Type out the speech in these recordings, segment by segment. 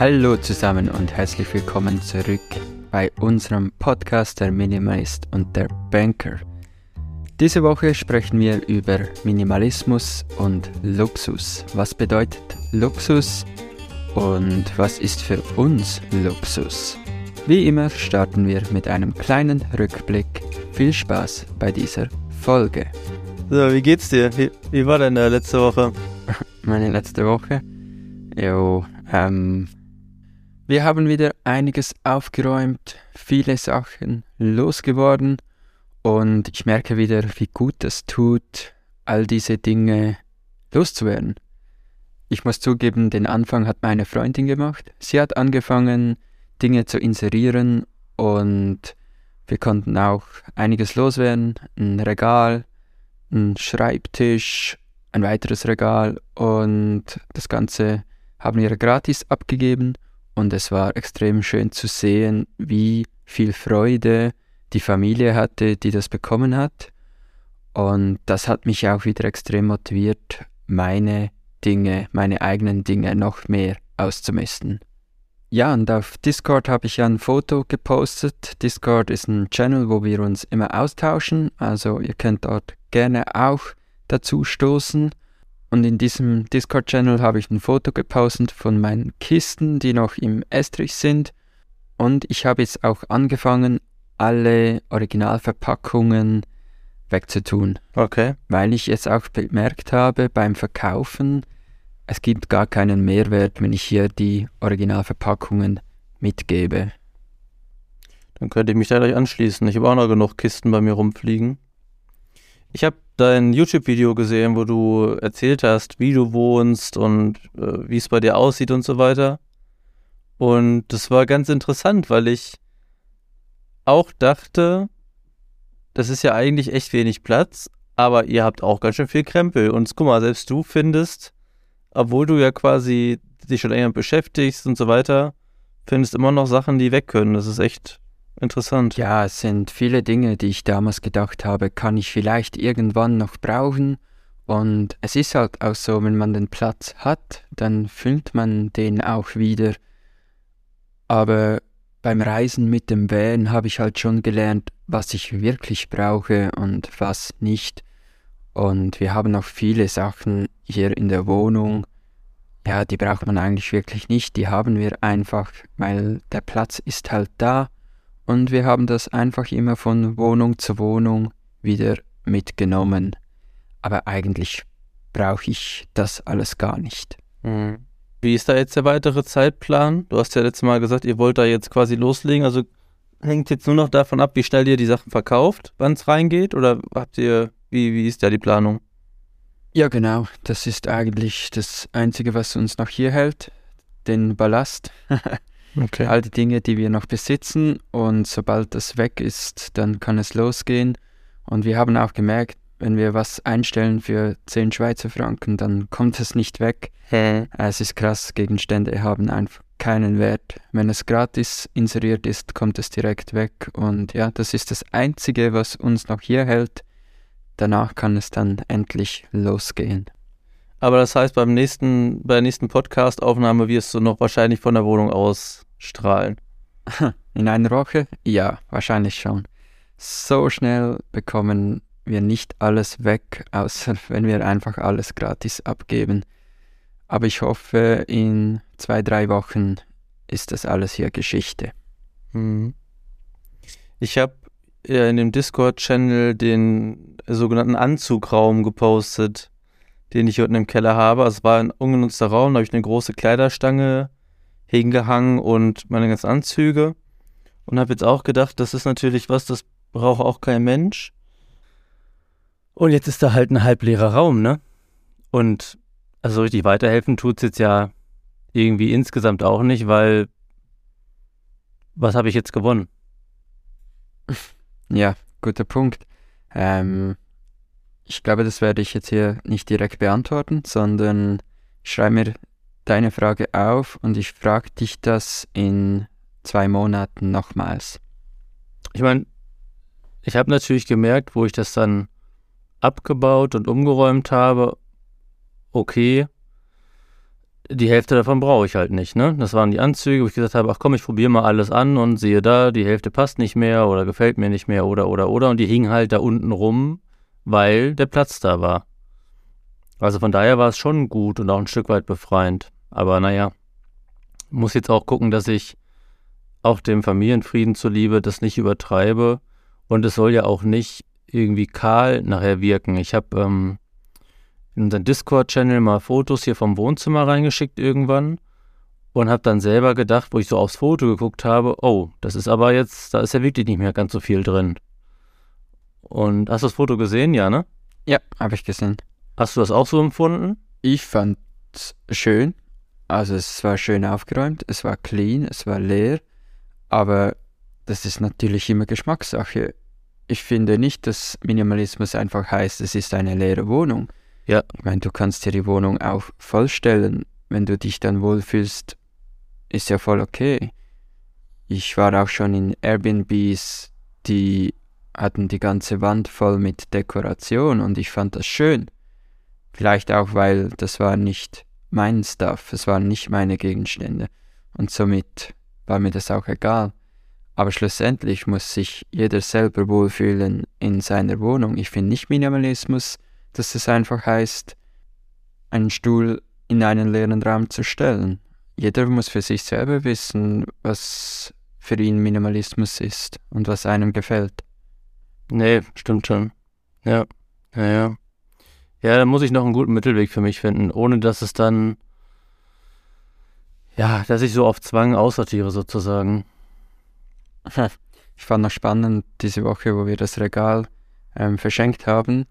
Hallo zusammen und herzlich willkommen zurück bei unserem Podcast Der Minimalist und der Banker. Diese Woche sprechen wir über Minimalismus und Luxus. Was bedeutet Luxus und was ist für uns Luxus? Wie immer starten wir mit einem kleinen Rückblick. Viel Spaß bei dieser Folge. So, wie geht's dir? Wie, wie war deine letzte Woche? Meine letzte Woche? Jo, ähm, wir haben wieder einiges aufgeräumt, viele Sachen losgeworden und ich merke wieder, wie gut es tut, all diese Dinge loszuwerden. Ich muss zugeben, den Anfang hat meine Freundin gemacht. Sie hat angefangen, Dinge zu inserieren und wir konnten auch einiges loswerden. Ein Regal, ein Schreibtisch, ein weiteres Regal und das Ganze haben wir gratis abgegeben und es war extrem schön zu sehen, wie viel Freude die Familie hatte, die das bekommen hat. Und das hat mich auch wieder extrem motiviert, meine Dinge, meine eigenen Dinge noch mehr auszumisten. Ja, und auf Discord habe ich ein Foto gepostet. Discord ist ein Channel, wo wir uns immer austauschen. Also ihr könnt dort gerne auch dazu stoßen. Und in diesem Discord-Channel habe ich ein Foto gepostet von meinen Kisten, die noch im Estrich sind. Und ich habe jetzt auch angefangen, alle Originalverpackungen wegzutun. Okay. Weil ich jetzt auch bemerkt habe beim Verkaufen, es gibt gar keinen Mehrwert, wenn ich hier die Originalverpackungen mitgebe. Dann könnte ich mich da gleich anschließen. Ich habe auch noch genug Kisten bei mir rumfliegen. Ich habe dein YouTube-Video gesehen, wo du erzählt hast, wie du wohnst und äh, wie es bei dir aussieht und so weiter. Und das war ganz interessant, weil ich auch dachte, das ist ja eigentlich echt wenig Platz, aber ihr habt auch ganz schön viel Krempel. Und guck mal, selbst du findest obwohl du ja quasi dich schon länger beschäftigst und so weiter, findest immer noch Sachen, die weg können. Das ist echt interessant. Ja, es sind viele Dinge, die ich damals gedacht habe, kann ich vielleicht irgendwann noch brauchen. Und es ist halt auch so, wenn man den Platz hat, dann füllt man den auch wieder. Aber beim Reisen mit dem Van habe ich halt schon gelernt, was ich wirklich brauche und was nicht. Und wir haben noch viele Sachen hier in der Wohnung. Ja, die braucht man eigentlich wirklich nicht. Die haben wir einfach, weil der Platz ist halt da. Und wir haben das einfach immer von Wohnung zu Wohnung wieder mitgenommen. Aber eigentlich brauche ich das alles gar nicht. Mhm. Wie ist da jetzt der weitere Zeitplan? Du hast ja letztes Mal gesagt, ihr wollt da jetzt quasi loslegen. Also hängt jetzt nur noch davon ab, wie schnell ihr die Sachen verkauft, wann es reingeht? Oder habt ihr wie, wie ist da die Planung? Ja, genau. Das ist eigentlich das Einzige, was uns noch hier hält. Den Ballast. okay. All die Dinge, die wir noch besitzen. Und sobald das weg ist, dann kann es losgehen. Und wir haben auch gemerkt, wenn wir was einstellen für 10 Schweizer Franken, dann kommt es nicht weg. Hä? Es ist krass, Gegenstände haben einfach keinen Wert. Wenn es gratis inseriert ist, kommt es direkt weg. Und ja, das ist das Einzige, was uns noch hier hält danach kann es dann endlich losgehen. Aber das heißt, beim nächsten, bei der nächsten Podcast-Aufnahme wirst du noch wahrscheinlich von der Wohnung aus strahlen. In einer Woche? Ja, wahrscheinlich schon. So schnell bekommen wir nicht alles weg, außer wenn wir einfach alles gratis abgeben. Aber ich hoffe, in zwei, drei Wochen ist das alles hier Geschichte. Mhm. Ich habe in dem Discord-Channel den sogenannten Anzugraum gepostet, den ich unten im Keller habe. Also es war ein ungenutzter Raum, da habe ich eine große Kleiderstange hingehangen und meine ganzen Anzüge. Und habe jetzt auch gedacht, das ist natürlich was, das braucht auch kein Mensch. Und jetzt ist da halt ein halbleerer Raum, ne? Und also richtig weiterhelfen tut es jetzt ja irgendwie insgesamt auch nicht, weil was habe ich jetzt gewonnen? Ja, guter Punkt. Ähm, ich glaube, das werde ich jetzt hier nicht direkt beantworten, sondern schreibe mir deine Frage auf und ich frage dich das in zwei Monaten nochmals. Ich meine, ich habe natürlich gemerkt, wo ich das dann abgebaut und umgeräumt habe, okay, die Hälfte davon brauche ich halt nicht, ne? Das waren die Anzüge, wo ich gesagt habe, ach komm, ich probiere mal alles an und sehe da, die Hälfte passt nicht mehr oder gefällt mir nicht mehr oder oder oder und die hingen halt da unten rum, weil der Platz da war. Also von daher war es schon gut und auch ein Stück weit befreiend. Aber naja, muss jetzt auch gucken, dass ich auch dem Familienfrieden zuliebe das nicht übertreibe und es soll ja auch nicht irgendwie kahl nachher wirken. Ich habe ähm, in unseren Discord-Channel mal Fotos hier vom Wohnzimmer reingeschickt irgendwann und habe dann selber gedacht, wo ich so aufs Foto geguckt habe, oh, das ist aber jetzt, da ist ja wirklich nicht mehr ganz so viel drin. Und hast du das Foto gesehen, ja, ne? Ja, habe ich gesehen. Hast du das auch so empfunden? Ich fand es schön. Also es war schön aufgeräumt, es war clean, es war leer, aber das ist natürlich immer Geschmackssache. Ich finde nicht, dass Minimalismus einfach heißt, es ist eine leere Wohnung. Ja. Ich meine, du kannst dir die Wohnung auch vollstellen. Wenn du dich dann wohlfühlst, ist ja voll okay. Ich war auch schon in Airbnbs, die hatten die ganze Wand voll mit Dekoration und ich fand das schön. Vielleicht auch, weil das war nicht mein Stuff, es waren nicht meine Gegenstände und somit war mir das auch egal. Aber schlussendlich muss sich jeder selber wohlfühlen in seiner Wohnung. Ich finde nicht Minimalismus dass es einfach heißt, einen Stuhl in einen leeren Raum zu stellen. Jeder muss für sich selber wissen, was für ihn Minimalismus ist und was einem gefällt. Nee, stimmt schon. Ja, ja, ja. Ja, da muss ich noch einen guten Mittelweg für mich finden, ohne dass es dann, ja, dass ich so auf Zwang aussortiere sozusagen. Ich fand noch spannend diese Woche, wo wir das Regal ähm, verschenkt haben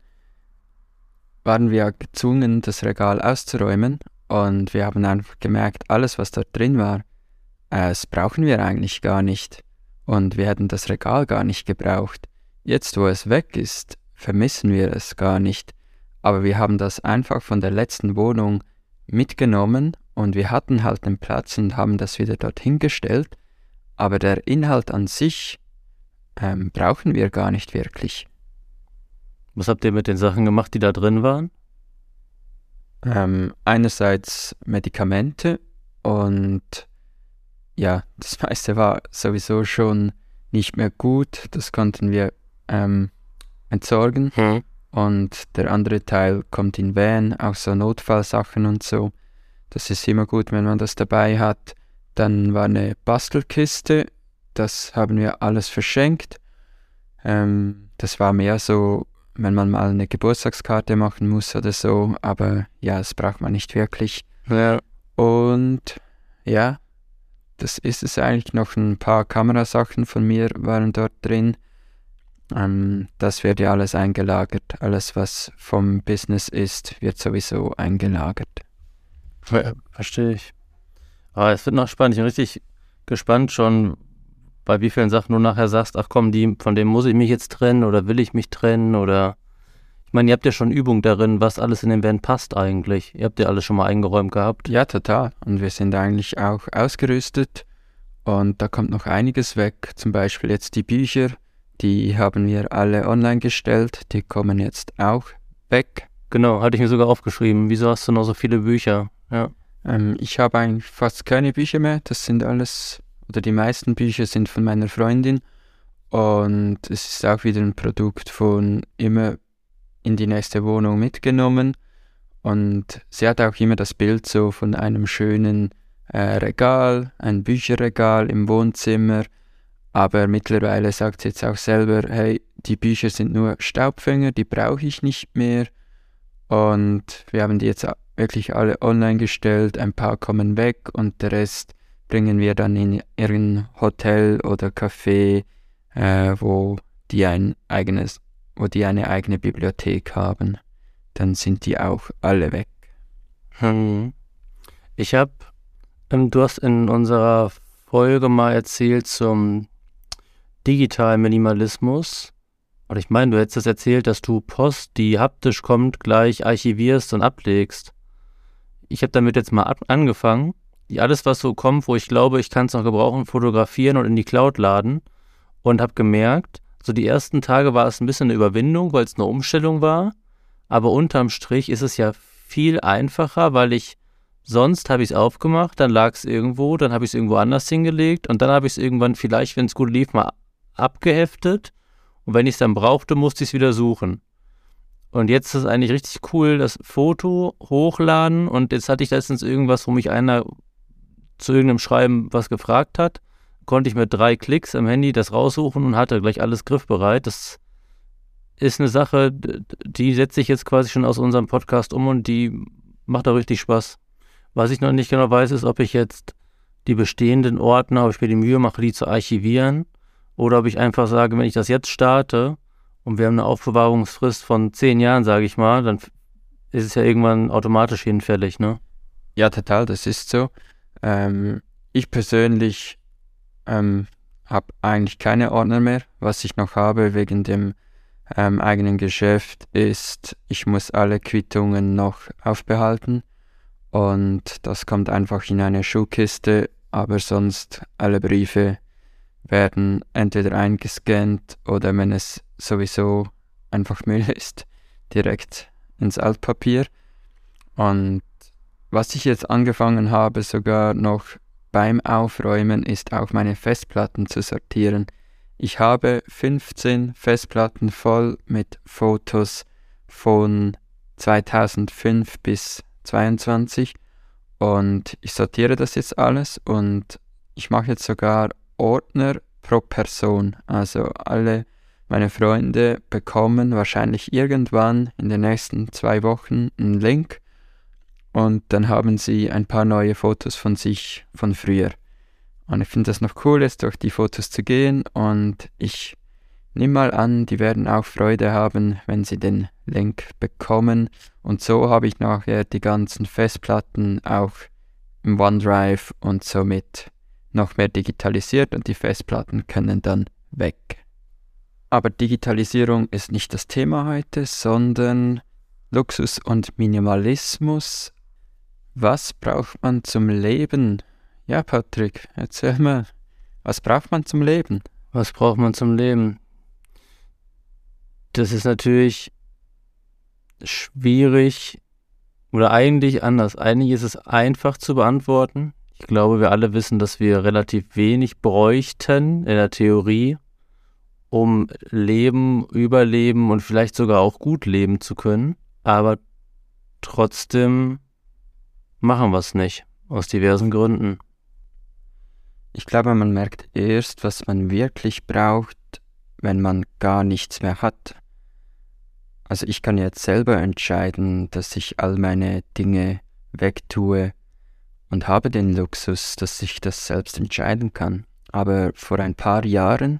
waren wir gezwungen, das Regal auszuräumen und wir haben einfach gemerkt, alles, was dort drin war, äh, das brauchen wir eigentlich gar nicht und wir hätten das Regal gar nicht gebraucht. Jetzt, wo es weg ist, vermissen wir es gar nicht, aber wir haben das einfach von der letzten Wohnung mitgenommen und wir hatten halt den Platz und haben das wieder dorthin gestellt, aber der Inhalt an sich ähm, brauchen wir gar nicht wirklich. Was habt ihr mit den Sachen gemacht, die da drin waren? Ähm, einerseits Medikamente und ja, das meiste war sowieso schon nicht mehr gut. Das konnten wir ähm, entsorgen. Hm. Und der andere Teil kommt in Van, auch so Notfallsachen und so. Das ist immer gut, wenn man das dabei hat. Dann war eine Bastelkiste, das haben wir alles verschenkt. Ähm, das war mehr so wenn man mal eine Geburtstagskarte machen muss oder so, aber ja, das braucht man nicht wirklich. Ja. Und ja, das ist es eigentlich. Noch ein paar Kamerasachen von mir waren dort drin. Ähm, das wird ja alles eingelagert. Alles, was vom Business ist, wird sowieso eingelagert. Ja, verstehe ich. Aber es wird noch spannend. Ich bin richtig gespannt schon, bei wie vielen Sachen du nachher sagst, ach komm, die, von dem muss ich mich jetzt trennen oder will ich mich trennen oder ich meine, ihr habt ja schon Übung darin, was alles in den Van passt eigentlich. Ihr habt ja alles schon mal eingeräumt gehabt. Ja, total. Und wir sind eigentlich auch ausgerüstet und da kommt noch einiges weg. Zum Beispiel jetzt die Bücher, die haben wir alle online gestellt, die kommen jetzt auch weg. Genau, hatte ich mir sogar aufgeschrieben. Wieso hast du noch so viele Bücher? Ja. Ähm, ich habe eigentlich fast keine Bücher mehr. Das sind alles oder die meisten Bücher sind von meiner Freundin und es ist auch wieder ein Produkt von immer in die nächste Wohnung mitgenommen und sie hat auch immer das Bild so von einem schönen äh, Regal, ein Bücherregal im Wohnzimmer, aber mittlerweile sagt sie jetzt auch selber, hey, die Bücher sind nur Staubfänger, die brauche ich nicht mehr und wir haben die jetzt wirklich alle online gestellt, ein paar kommen weg und der Rest bringen wir dann in irgendein Hotel oder Café, äh, wo die ein eigenes, wo die eine eigene Bibliothek haben. Dann sind die auch alle weg. Hm. Ich habe, ähm, du hast in unserer Folge mal erzählt zum digitalen Minimalismus. Oder ich meine, du hättest das erzählt, dass du Post, die haptisch kommt, gleich archivierst und ablegst. Ich habe damit jetzt mal angefangen alles, was so kommt, wo ich glaube, ich kann es noch gebrauchen, fotografieren und in die Cloud laden. Und habe gemerkt, so die ersten Tage war es ein bisschen eine Überwindung, weil es eine Umstellung war. Aber unterm Strich ist es ja viel einfacher, weil ich sonst habe ich es aufgemacht, dann lag es irgendwo, dann habe ich es irgendwo anders hingelegt und dann habe ich es irgendwann vielleicht, wenn es gut lief, mal abgeheftet. Und wenn ich es dann brauchte, musste ich es wieder suchen. Und jetzt ist es eigentlich richtig cool, das Foto hochladen. Und jetzt hatte ich letztens irgendwas, wo mich einer zu irgendeinem Schreiben was gefragt hat. Konnte ich mit drei Klicks am Handy das raussuchen und hatte gleich alles griffbereit. Das ist eine Sache, die setze ich jetzt quasi schon aus unserem Podcast um und die macht auch richtig Spaß. Was ich noch nicht genau weiß, ist, ob ich jetzt die bestehenden Ordner, ob ich mir die Mühe mache, die zu archivieren oder ob ich einfach sage, wenn ich das jetzt starte und wir haben eine Aufbewahrungsfrist von zehn Jahren, sage ich mal, dann ist es ja irgendwann automatisch hinfällig, ne? Ja, total, das ist so. Ähm, ich persönlich ähm, habe eigentlich keine Ordner mehr. Was ich noch habe wegen dem ähm, eigenen Geschäft ist, ich muss alle Quittungen noch aufbehalten und das kommt einfach in eine Schuhkiste, aber sonst alle Briefe werden entweder eingescannt oder wenn es sowieso einfach Müll ist, direkt ins Altpapier. Und was ich jetzt angefangen habe, sogar noch beim Aufräumen, ist auch meine Festplatten zu sortieren. Ich habe 15 Festplatten voll mit Fotos von 2005 bis 22 und ich sortiere das jetzt alles und ich mache jetzt sogar Ordner pro Person. Also alle meine Freunde bekommen wahrscheinlich irgendwann in den nächsten zwei Wochen einen Link und dann haben sie ein paar neue Fotos von sich von früher. Und ich finde das noch cool, jetzt durch die Fotos zu gehen und ich nehme mal an, die werden auch Freude haben, wenn sie den Link bekommen. Und so habe ich nachher die ganzen Festplatten auch im OneDrive und somit noch mehr digitalisiert und die Festplatten können dann weg. Aber Digitalisierung ist nicht das Thema heute, sondern Luxus und Minimalismus. Was braucht man zum Leben? Ja, Patrick, erzähl mal, was braucht man zum Leben? Was braucht man zum Leben? Das ist natürlich schwierig oder eigentlich anders. Eigentlich ist es einfach zu beantworten. Ich glaube, wir alle wissen, dass wir relativ wenig bräuchten in der Theorie, um leben, überleben und vielleicht sogar auch gut leben zu können. Aber trotzdem machen wir es nicht, aus diversen Gründen. Ich glaube, man merkt erst, was man wirklich braucht, wenn man gar nichts mehr hat. Also ich kann jetzt selber entscheiden, dass ich all meine Dinge wegtue und habe den Luxus, dass ich das selbst entscheiden kann. Aber vor ein paar Jahren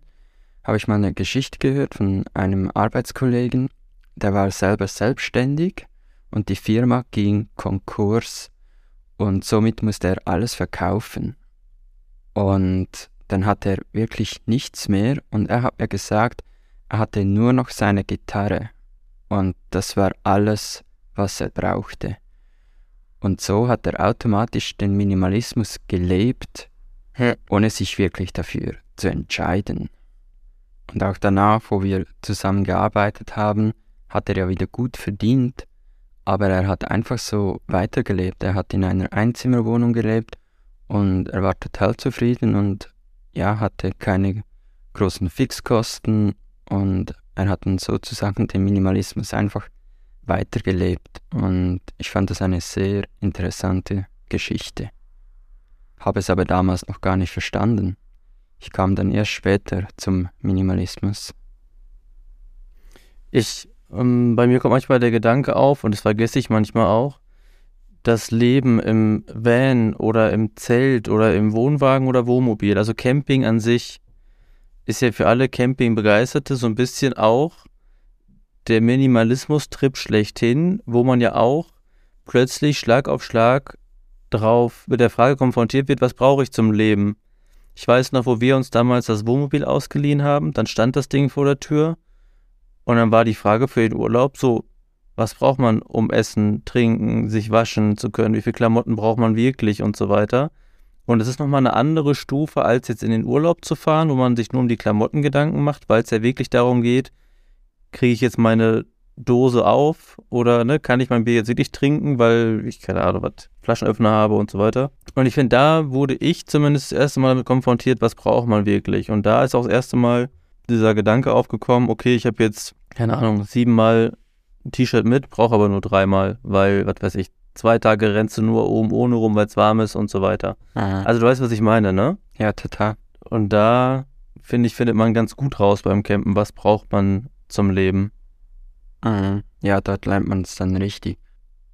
habe ich mal eine Geschichte gehört von einem Arbeitskollegen, der war selber selbstständig und die Firma ging Konkurs und somit musste er alles verkaufen. Und dann hatte er wirklich nichts mehr und er hat mir gesagt, er hatte nur noch seine Gitarre und das war alles, was er brauchte. Und so hat er automatisch den Minimalismus gelebt, ohne sich wirklich dafür zu entscheiden. Und auch danach, wo wir zusammen gearbeitet haben, hat er ja wieder gut verdient, aber er hat einfach so weitergelebt. Er hat in einer Einzimmerwohnung gelebt und er war total zufrieden und ja, hatte keine großen Fixkosten und er hat dann sozusagen den Minimalismus einfach weitergelebt und ich fand das eine sehr interessante Geschichte. Habe es aber damals noch gar nicht verstanden. Ich kam dann erst später zum Minimalismus. Ich, ähm, bei mir kommt manchmal der Gedanke auf, und das vergesse ich manchmal auch, das Leben im Van oder im Zelt oder im Wohnwagen oder Wohnmobil, also Camping an sich, ist ja für alle Campingbegeisterte so ein bisschen auch der Minimalismus-Trip schlechthin, wo man ja auch plötzlich Schlag auf Schlag drauf mit der Frage konfrontiert wird, was brauche ich zum Leben? Ich weiß noch, wo wir uns damals das Wohnmobil ausgeliehen haben, dann stand das Ding vor der Tür und dann war die Frage für den Urlaub so, was braucht man, um essen, trinken, sich waschen zu können, wie viele Klamotten braucht man wirklich und so weiter. Und es ist nochmal eine andere Stufe, als jetzt in den Urlaub zu fahren, wo man sich nur um die Klamotten Gedanken macht, weil es ja wirklich darum geht, kriege ich jetzt meine Dose auf oder ne, kann ich mein Bier jetzt wirklich trinken, weil ich keine Ahnung, was Flaschenöffner habe und so weiter. Und ich finde, da wurde ich zumindest das erste Mal damit konfrontiert, was braucht man wirklich. Und da ist auch das erste Mal dieser Gedanke aufgekommen, okay, ich habe jetzt, keine Ahnung, siebenmal ein T-Shirt mit, brauche aber nur dreimal, weil, was weiß ich, zwei Tage rennst du nur oben ohne rum, weil es warm ist und so weiter. Aha. Also du weißt, was ich meine, ne? ja, total. Und da, finde ich, findet man ganz gut raus beim Campen, was braucht man zum Leben. Mhm. Ja, dort lernt man es dann richtig.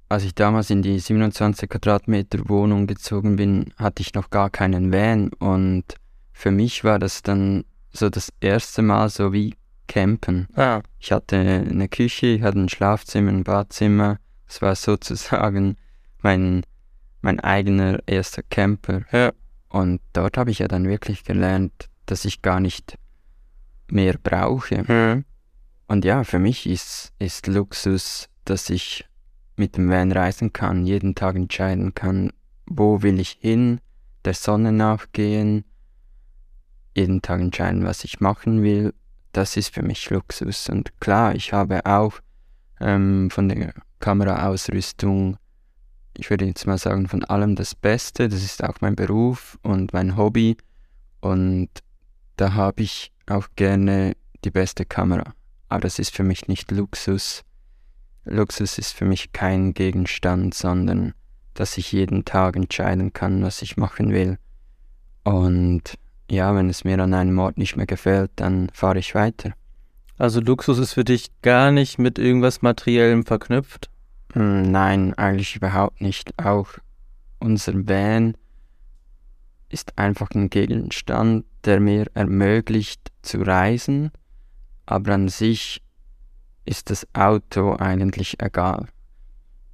Als ich damals in die 27 Quadratmeter Wohnung gezogen bin, hatte ich noch gar keinen Van und für mich war das dann so das erste Mal so wie Campen. Ah. Ich hatte eine Küche, ich hatte ein Schlafzimmer, ein Badzimmer. Es war sozusagen mein, mein eigener erster Camper. Ja. Und dort habe ich ja dann wirklich gelernt, dass ich gar nicht mehr brauche. Hm. Und ja, für mich ist, ist Luxus, dass ich mit dem Van reisen kann, jeden Tag entscheiden kann, wo will ich hin, der Sonne nachgehen, jeden Tag entscheiden, was ich machen will. Das ist für mich Luxus. Und klar, ich habe auch ähm, von der Kameraausrüstung, ich würde jetzt mal sagen, von allem das Beste. Das ist auch mein Beruf und mein Hobby. Und da habe ich auch gerne die beste Kamera. Aber das ist für mich nicht Luxus. Luxus ist für mich kein Gegenstand, sondern dass ich jeden Tag entscheiden kann, was ich machen will. Und ja, wenn es mir an einem Ort nicht mehr gefällt, dann fahre ich weiter. Also Luxus ist für dich gar nicht mit irgendwas Materiellem verknüpft? Hm, Nein, eigentlich überhaupt nicht. Auch unser Van ist einfach ein Gegenstand, der mir ermöglicht zu reisen, aber an sich ist das Auto eigentlich egal.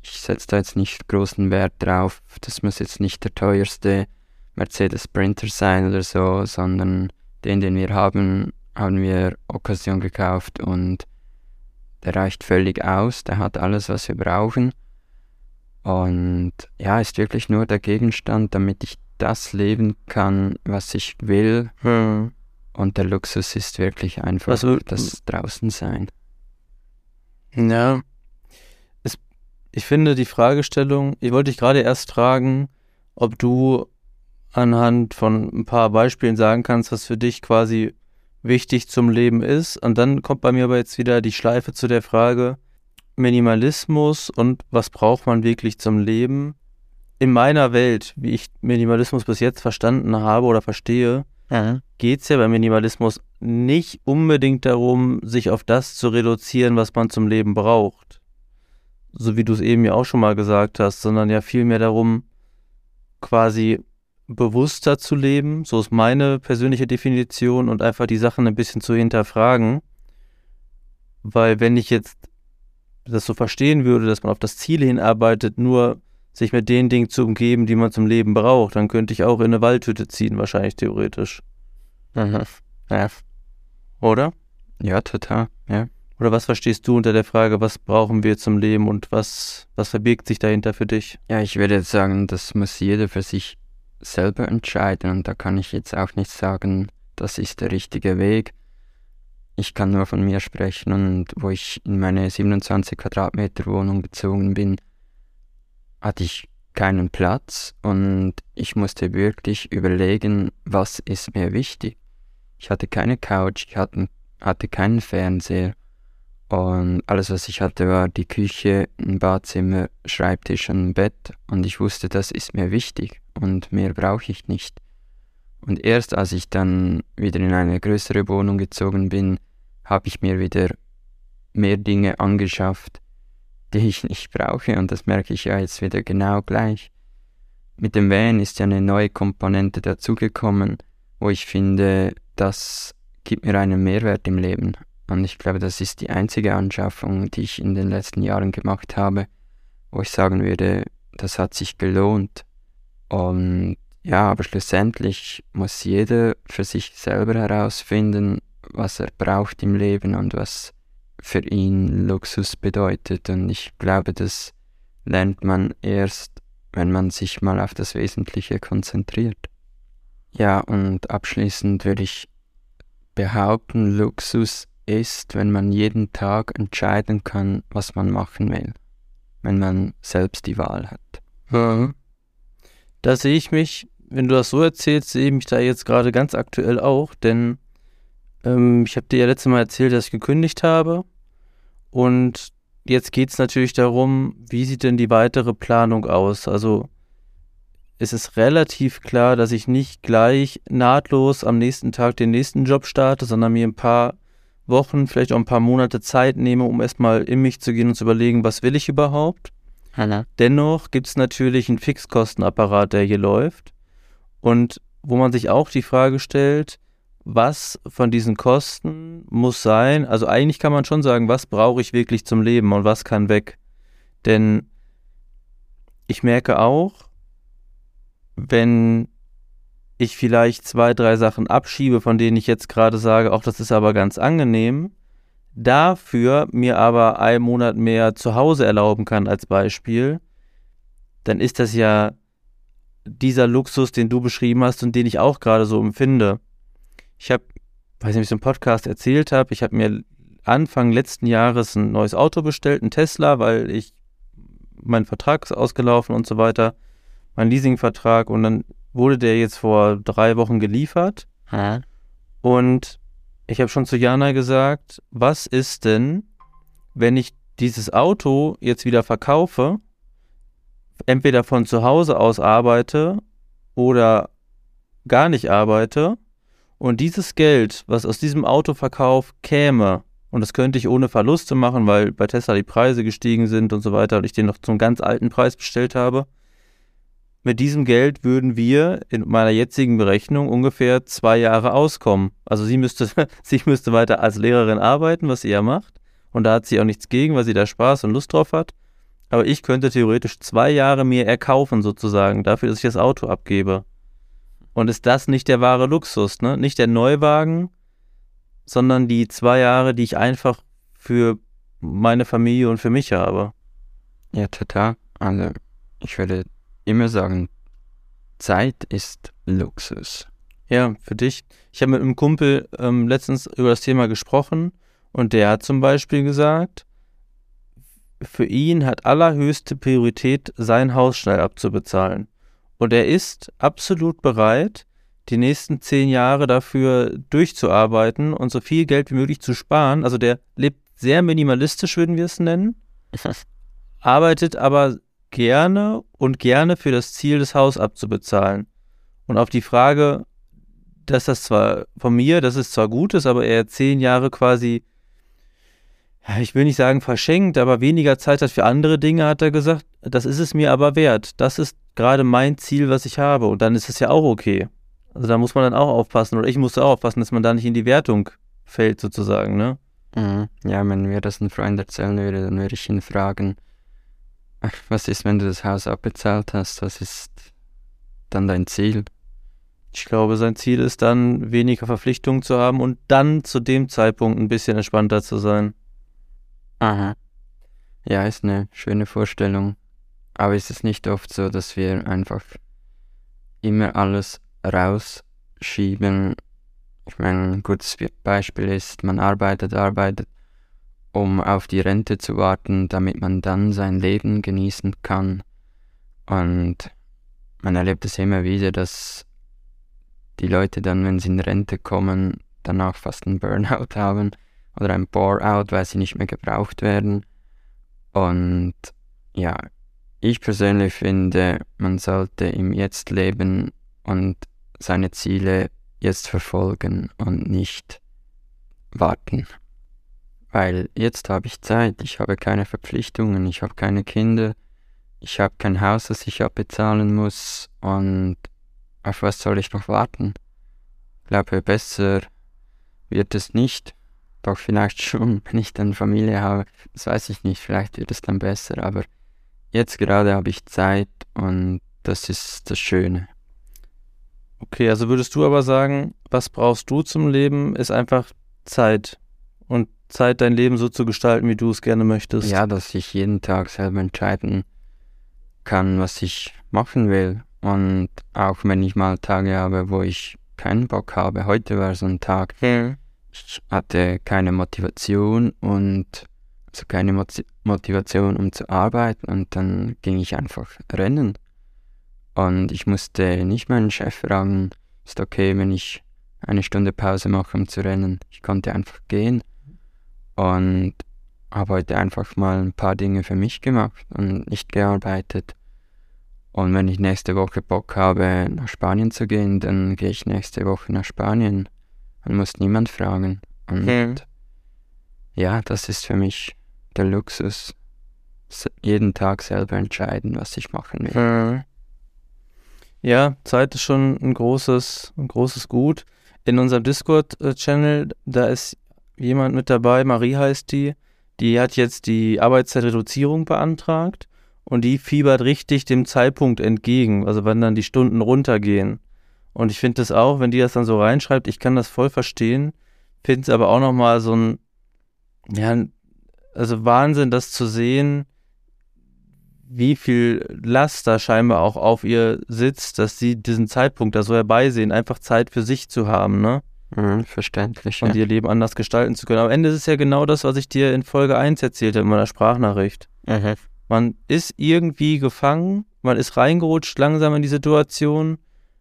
Ich setze da jetzt nicht großen Wert drauf. Das muss jetzt nicht der teuerste Mercedes Sprinter sein oder so, sondern den, den wir haben, haben wir Occasion gekauft und der reicht völlig aus. Der hat alles, was wir brauchen. Und ja, ist wirklich nur der Gegenstand, damit ich das leben kann, was ich will. Hm. Und der Luxus ist wirklich einfach Also, das Draußensein. Ja. Es, ich finde die Fragestellung, ich wollte dich gerade erst fragen, ob du anhand von ein paar Beispielen sagen kannst, was für dich quasi wichtig zum Leben ist. Und dann kommt bei mir aber jetzt wieder die Schleife zu der Frage Minimalismus und was braucht man wirklich zum Leben. In meiner Welt, wie ich Minimalismus bis jetzt verstanden habe oder verstehe, geht es ja beim Minimalismus nicht unbedingt darum, sich auf das zu reduzieren, was man zum Leben braucht. So wie du es eben ja auch schon mal gesagt hast, sondern ja vielmehr darum, quasi bewusster zu leben. So ist meine persönliche Definition und einfach die Sachen ein bisschen zu hinterfragen. Weil wenn ich jetzt das so verstehen würde, dass man auf das Ziel hinarbeitet, nur sich mit den Dingen zu umgeben, die man zum Leben braucht, dann könnte ich auch in eine Waldhütte ziehen, wahrscheinlich theoretisch. Mhm. Ja. Oder? ja, total. Ja. Oder was verstehst du unter der Frage, was brauchen wir zum Leben und was, was verbirgt sich dahinter für dich? ja, ich würde jetzt sagen, das muss jeder für sich selber entscheiden. Und da kann ich jetzt auch nicht sagen, das ist der richtige Weg. Ich kann nur von mir sprechen und wo ich in meine 27 Quadratmeter Wohnung gezogen bin, hatte ich keinen Platz und ich musste wirklich überlegen, was ist mir wichtig. Ich hatte keine Couch, ich hatte, hatte keinen Fernseher und alles, was ich hatte, war die Küche, ein Badzimmer, Schreibtisch und ein Bett und ich wusste, das ist mir wichtig und mehr brauche ich nicht. Und erst als ich dann wieder in eine größere Wohnung gezogen bin, habe ich mir wieder mehr Dinge angeschafft, die ich nicht brauche. Und das merke ich ja jetzt wieder genau gleich. Mit dem Van ist ja eine neue Komponente dazugekommen, wo ich finde, das gibt mir einen Mehrwert im Leben. Und ich glaube, das ist die einzige Anschaffung, die ich in den letzten Jahren gemacht habe, wo ich sagen würde, das hat sich gelohnt. Und ja, aber schlussendlich muss jeder für sich selber herausfinden, was er braucht im Leben und was für ihn Luxus bedeutet. Und ich glaube, das lernt man erst, wenn man sich mal auf das Wesentliche konzentriert. Ja, und abschließend würde ich behaupten, Luxus ist, wenn man jeden Tag entscheiden kann, was man machen will, wenn man selbst die Wahl hat. Mhm. Da sehe ich mich, wenn du das so erzählst, sehe ich mich da jetzt gerade ganz aktuell auch, denn ähm, ich habe dir ja letztes Mal erzählt, dass ich gekündigt habe und jetzt geht es natürlich darum, wie sieht denn die weitere Planung aus? Also es ist relativ klar, dass ich nicht gleich nahtlos am nächsten Tag den nächsten Job starte, sondern mir ein paar Wochen, vielleicht auch ein paar Monate Zeit nehme, um erstmal in mich zu gehen und zu überlegen, was will ich überhaupt. Hanna. Dennoch gibt es natürlich einen Fixkostenapparat, der hier läuft und wo man sich auch die Frage stellt, was von diesen Kosten muss sein. Also eigentlich kann man schon sagen, was brauche ich wirklich zum Leben und was kann weg. Denn ich merke auch, wenn ich vielleicht zwei, drei Sachen abschiebe, von denen ich jetzt gerade sage, auch das ist aber ganz angenehm, dafür mir aber einen Monat mehr zu Hause erlauben kann als Beispiel, dann ist das ja dieser Luxus, den du beschrieben hast und den ich auch gerade so empfinde. Ich habe, weiß nicht, ob ich es im Podcast erzählt habe, ich habe mir Anfang letzten Jahres ein neues Auto bestellt, ein Tesla, weil ich mein Vertrag ist ausgelaufen und so weiter, mein Leasingvertrag und dann wurde der jetzt vor drei Wochen geliefert. Hä? Und ich habe schon zu Jana gesagt, was ist denn, wenn ich dieses Auto jetzt wieder verkaufe, entweder von zu Hause aus arbeite oder gar nicht arbeite und dieses Geld, was aus diesem Autoverkauf käme, und das könnte ich ohne Verluste machen, weil bei Tesla die Preise gestiegen sind und so weiter und ich den noch zum ganz alten Preis bestellt habe, mit diesem Geld würden wir in meiner jetzigen Berechnung ungefähr zwei Jahre auskommen. Also sie müsste, sie müsste weiter als Lehrerin arbeiten, was sie ja macht. Und da hat sie auch nichts gegen, weil sie da Spaß und Lust drauf hat. Aber ich könnte theoretisch zwei Jahre mir erkaufen, sozusagen, dafür, dass ich das Auto abgebe. Und ist das nicht der wahre Luxus, ne? Nicht der Neuwagen, sondern die zwei Jahre, die ich einfach für meine Familie und für mich habe. Ja, total. Also, ich würde immer sagen, Zeit ist Luxus. Ja, für dich. Ich habe mit einem Kumpel ähm, letztens über das Thema gesprochen und der hat zum Beispiel gesagt, für ihn hat allerhöchste Priorität, sein Haus schnell abzubezahlen. Und er ist absolut bereit, die nächsten zehn Jahre dafür durchzuarbeiten und so viel Geld wie möglich zu sparen. Also der lebt sehr minimalistisch, würden wir es nennen, arbeitet aber gerne und gerne für das Ziel, das Haus abzubezahlen. Und auf die Frage, dass das zwar von mir, dass es zwar gut ist, aber er zehn Jahre quasi, ich will nicht sagen verschenkt, aber weniger Zeit hat für andere Dinge, hat er gesagt, das ist es mir aber wert. Das ist gerade mein Ziel, was ich habe. Und dann ist es ja auch okay. Also da muss man dann auch aufpassen, oder ich musste auch aufpassen, dass man da nicht in die Wertung fällt, sozusagen, ne? Mhm. Ja, wenn mir das ein Freund erzählen würde, dann würde ich ihn fragen, was ist, wenn du das Haus abbezahlt hast? Was ist dann dein Ziel? Ich glaube, sein Ziel ist dann, weniger Verpflichtungen zu haben und dann zu dem Zeitpunkt ein bisschen entspannter zu sein. Aha. Ja, ist eine schöne Vorstellung. Aber ist es nicht oft so, dass wir einfach immer alles rausschieben? Ich meine, ein gutes Beispiel ist, man arbeitet, arbeitet um auf die Rente zu warten, damit man dann sein Leben genießen kann. Und man erlebt es immer wieder, dass die Leute dann, wenn sie in Rente kommen, danach fast einen Burnout haben oder ein Bore-out, weil sie nicht mehr gebraucht werden. Und ja, ich persönlich finde, man sollte im Jetzt leben und seine Ziele jetzt verfolgen und nicht warten weil jetzt habe ich Zeit, ich habe keine Verpflichtungen, ich habe keine Kinder, ich habe kein Haus, das ich abbezahlen muss und auf was soll ich noch warten? Ich glaube, besser wird es nicht, doch vielleicht schon, wenn ich dann Familie habe, das weiß ich nicht, vielleicht wird es dann besser, aber jetzt gerade habe ich Zeit und das ist das Schöne. Okay, also würdest du aber sagen, was brauchst du zum Leben, ist einfach Zeit und Zeit, dein Leben so zu gestalten, wie du es gerne möchtest. Ja, dass ich jeden Tag selber entscheiden kann, was ich machen will. Und auch wenn ich mal Tage habe, wo ich keinen Bock habe, heute war so ein Tag, hm. ich hatte keine Motivation und also keine Motivation, um zu arbeiten und dann ging ich einfach rennen. Und ich musste nicht meinen Chef fragen, ist okay, wenn ich eine Stunde Pause mache, um zu rennen. Ich konnte einfach gehen und habe heute einfach mal ein paar Dinge für mich gemacht und nicht gearbeitet. Und wenn ich nächste Woche Bock habe, nach Spanien zu gehen, dann gehe ich nächste Woche nach Spanien. Man muss niemand fragen. Und mhm. ja, das ist für mich der Luxus. Jeden Tag selber entscheiden, was ich machen will. Mhm. Ja, Zeit ist schon ein großes, ein großes Gut. In unserem Discord-Channel, da ist jemand mit dabei, Marie heißt die, die hat jetzt die Arbeitszeitreduzierung beantragt und die fiebert richtig dem Zeitpunkt entgegen, also wenn dann die Stunden runtergehen. Und ich finde das auch, wenn die das dann so reinschreibt, ich kann das voll verstehen, finde es aber auch nochmal so ein, ja, also Wahnsinn, das zu sehen, wie viel Last da scheinbar auch auf ihr sitzt, dass sie diesen Zeitpunkt da so herbeisehen, einfach Zeit für sich zu haben, ne? Mhm, verständlich. Und ja. ihr Leben anders gestalten zu können. Am Ende ist es ja genau das, was ich dir in Folge 1 erzählt habe in meiner Sprachnachricht. Mhm. Man ist irgendwie gefangen, man ist reingerutscht langsam in die Situation.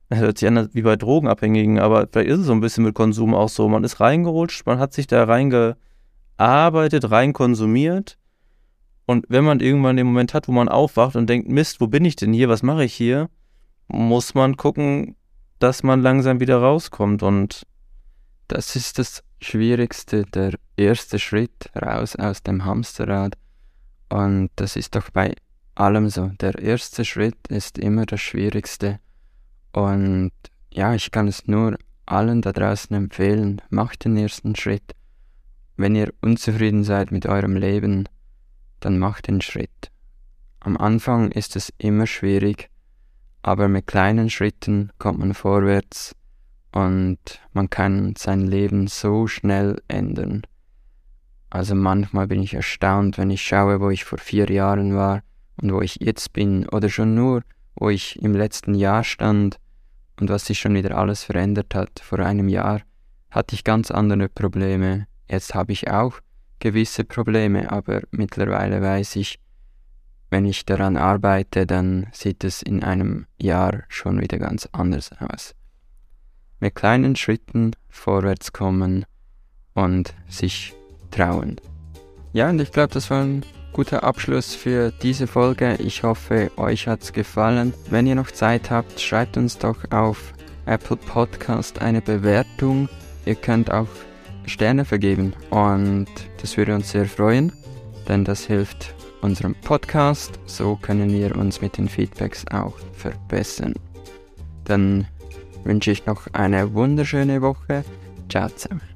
Das hört sich an wie bei Drogenabhängigen, aber vielleicht ist es so ein bisschen mit Konsum auch so. Man ist reingerutscht, man hat sich da reingearbeitet, rein konsumiert. Und wenn man irgendwann den Moment hat, wo man aufwacht und denkt, Mist, wo bin ich denn hier, was mache ich hier, muss man gucken, dass man langsam wieder rauskommt. Und das ist das Schwierigste, der erste Schritt raus aus dem Hamsterrad. Und das ist doch bei allem so. Der erste Schritt ist immer das Schwierigste. Und ja, ich kann es nur allen da draußen empfehlen, macht den ersten Schritt. Wenn ihr unzufrieden seid mit eurem Leben, dann macht den Schritt. Am Anfang ist es immer schwierig, aber mit kleinen Schritten kommt man vorwärts und man kann sein Leben so schnell ändern. Also manchmal bin ich erstaunt, wenn ich schaue, wo ich vor vier Jahren war und wo ich jetzt bin oder schon nur, wo ich im letzten Jahr stand und was sich schon wieder alles verändert hat. Vor einem Jahr hatte ich ganz andere Probleme. Jetzt habe ich auch gewisse Probleme, aber mittlerweile weiß ich, wenn ich daran arbeite, dann sieht es in einem Jahr schon wieder ganz anders aus. Mit kleinen Schritten vorwärts kommen und sich trauen. Ja, und ich glaube, das war ein guter Abschluss für diese Folge. Ich hoffe, euch hat es gefallen. Wenn ihr noch Zeit habt, schreibt uns doch auf Apple Podcast eine Bewertung. Ihr könnt auch Sterne vergeben und das würde uns sehr freuen, denn das hilft unserem Podcast. So können wir uns mit den Feedbacks auch verbessern. Dann wünsche ich noch eine wunderschöne Woche. Ciao zusammen.